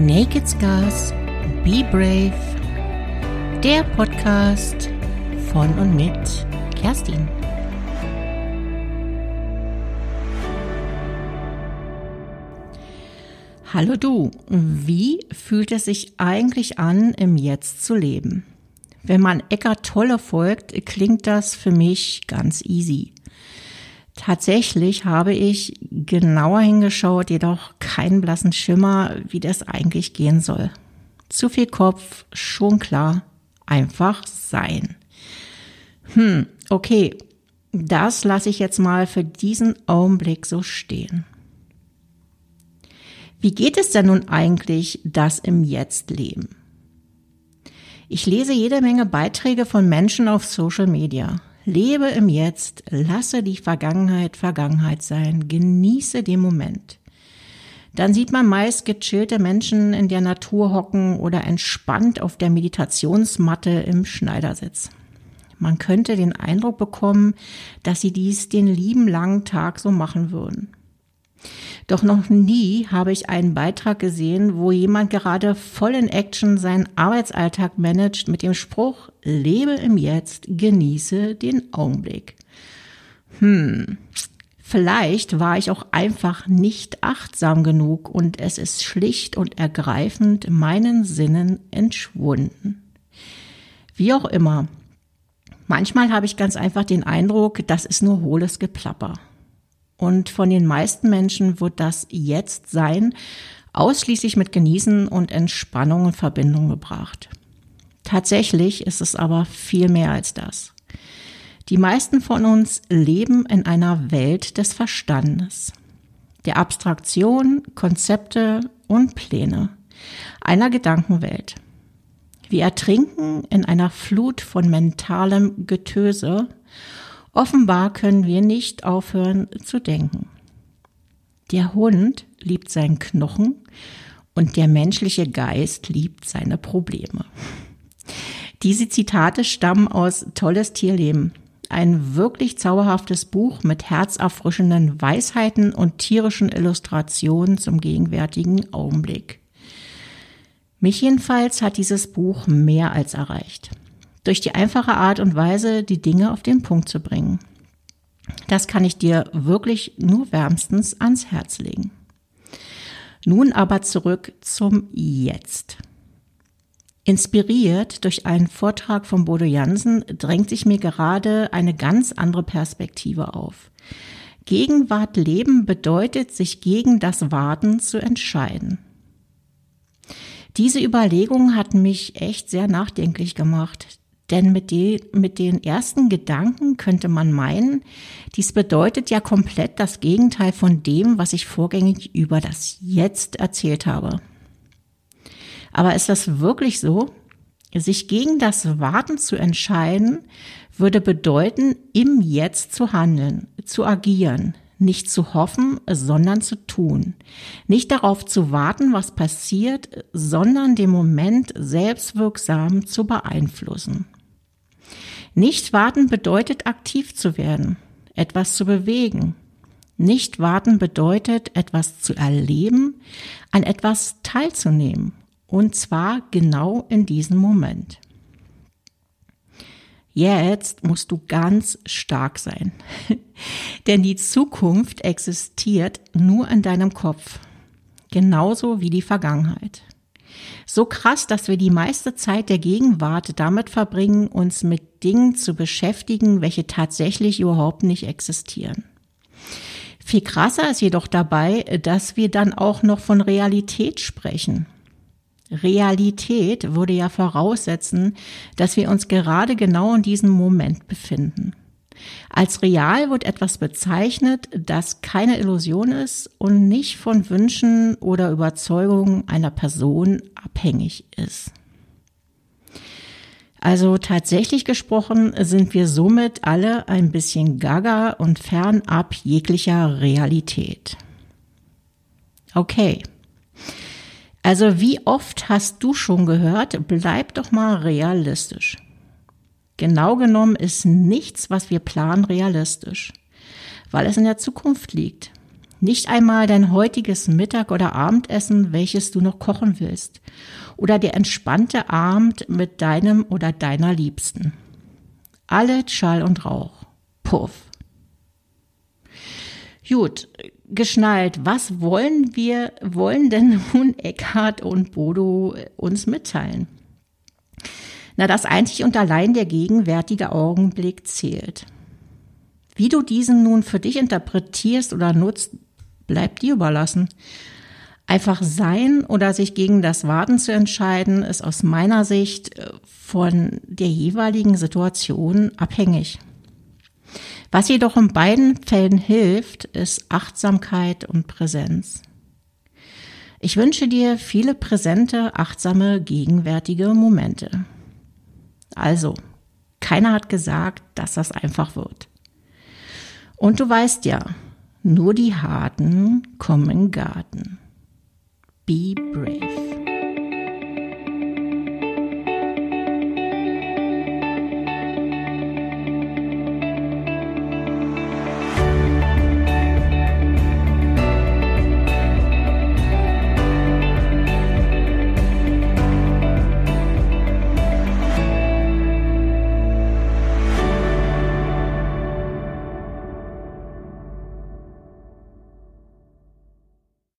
Naked Scars, Be Brave, der Podcast von und mit Kerstin. Hallo du, wie fühlt es sich eigentlich an, im Jetzt zu leben? Wenn man Eckart Tolle folgt, klingt das für mich ganz easy. Tatsächlich habe ich genauer hingeschaut, jedoch keinen blassen Schimmer, wie das eigentlich gehen soll. Zu viel Kopf, schon klar, einfach sein. Hm, okay, das lasse ich jetzt mal für diesen Augenblick so stehen. Wie geht es denn nun eigentlich, das im Jetzt leben? Ich lese jede Menge Beiträge von Menschen auf Social Media. Lebe im Jetzt, lasse die Vergangenheit Vergangenheit sein, genieße den Moment. Dann sieht man meist gechillte Menschen in der Natur hocken oder entspannt auf der Meditationsmatte im Schneidersitz. Man könnte den Eindruck bekommen, dass sie dies den lieben langen Tag so machen würden. Doch noch nie habe ich einen Beitrag gesehen, wo jemand gerade voll in Action seinen Arbeitsalltag managt mit dem Spruch, lebe im Jetzt, genieße den Augenblick. Hm, vielleicht war ich auch einfach nicht achtsam genug und es ist schlicht und ergreifend meinen Sinnen entschwunden. Wie auch immer. Manchmal habe ich ganz einfach den Eindruck, das ist nur hohles Geplapper. Und von den meisten Menschen wird das Jetzt-Sein ausschließlich mit Genießen und Entspannung in Verbindung gebracht. Tatsächlich ist es aber viel mehr als das. Die meisten von uns leben in einer Welt des Verstandes, der Abstraktion, Konzepte und Pläne, einer Gedankenwelt. Wir ertrinken in einer Flut von mentalem Getöse Offenbar können wir nicht aufhören zu denken. Der Hund liebt seinen Knochen und der menschliche Geist liebt seine Probleme. Diese Zitate stammen aus Tolles Tierleben, ein wirklich zauberhaftes Buch mit herzerfrischenden Weisheiten und tierischen Illustrationen zum gegenwärtigen Augenblick. Mich jedenfalls hat dieses Buch mehr als erreicht durch die einfache Art und Weise, die Dinge auf den Punkt zu bringen. Das kann ich dir wirklich nur wärmstens ans Herz legen. Nun aber zurück zum Jetzt. Inspiriert durch einen Vortrag von Bodo Jansen drängt sich mir gerade eine ganz andere Perspektive auf. Gegenwart leben bedeutet, sich gegen das Warten zu entscheiden. Diese Überlegung hat mich echt sehr nachdenklich gemacht, denn mit, die, mit den ersten Gedanken könnte man meinen, dies bedeutet ja komplett das Gegenteil von dem, was ich vorgängig über das Jetzt erzählt habe. Aber ist das wirklich so? Sich gegen das Warten zu entscheiden, würde bedeuten, im Jetzt zu handeln, zu agieren, nicht zu hoffen, sondern zu tun. Nicht darauf zu warten, was passiert, sondern den Moment selbstwirksam zu beeinflussen. Nicht warten bedeutet aktiv zu werden, etwas zu bewegen. Nicht warten bedeutet etwas zu erleben, an etwas teilzunehmen. Und zwar genau in diesem Moment. Jetzt musst du ganz stark sein. Denn die Zukunft existiert nur in deinem Kopf. Genauso wie die Vergangenheit. So krass, dass wir die meiste Zeit der Gegenwart damit verbringen, uns mit Dingen zu beschäftigen, welche tatsächlich überhaupt nicht existieren. Viel krasser ist jedoch dabei, dass wir dann auch noch von Realität sprechen. Realität würde ja voraussetzen, dass wir uns gerade genau in diesem Moment befinden. Als real wird etwas bezeichnet, das keine Illusion ist und nicht von Wünschen oder Überzeugungen einer Person abhängig ist. Also tatsächlich gesprochen sind wir somit alle ein bisschen gaga und fernab jeglicher Realität. Okay. Also wie oft hast du schon gehört, bleib doch mal realistisch. Genau genommen ist nichts, was wir planen, realistisch, weil es in der Zukunft liegt. Nicht einmal dein heutiges Mittag- oder Abendessen, welches du noch kochen willst. Oder der entspannte Abend mit deinem oder deiner Liebsten. Alle Schall und Rauch. Puff. Gut, geschnallt. Was wollen wir, wollen denn nun Eckhard und Bodo uns mitteilen? Na, dass einzig und allein der gegenwärtige Augenblick zählt. Wie du diesen nun für dich interpretierst oder nutzt, bleibt dir überlassen. Einfach sein oder sich gegen das Warten zu entscheiden, ist aus meiner Sicht äh, von der jeweiligen Situation abhängig. Was jedoch in beiden Fällen hilft, ist Achtsamkeit und Präsenz. Ich wünsche dir viele präsente, achtsame, gegenwärtige Momente. Also, keiner hat gesagt, dass das einfach wird. Und du weißt ja, nur die Harten kommen in Garten. Be brave.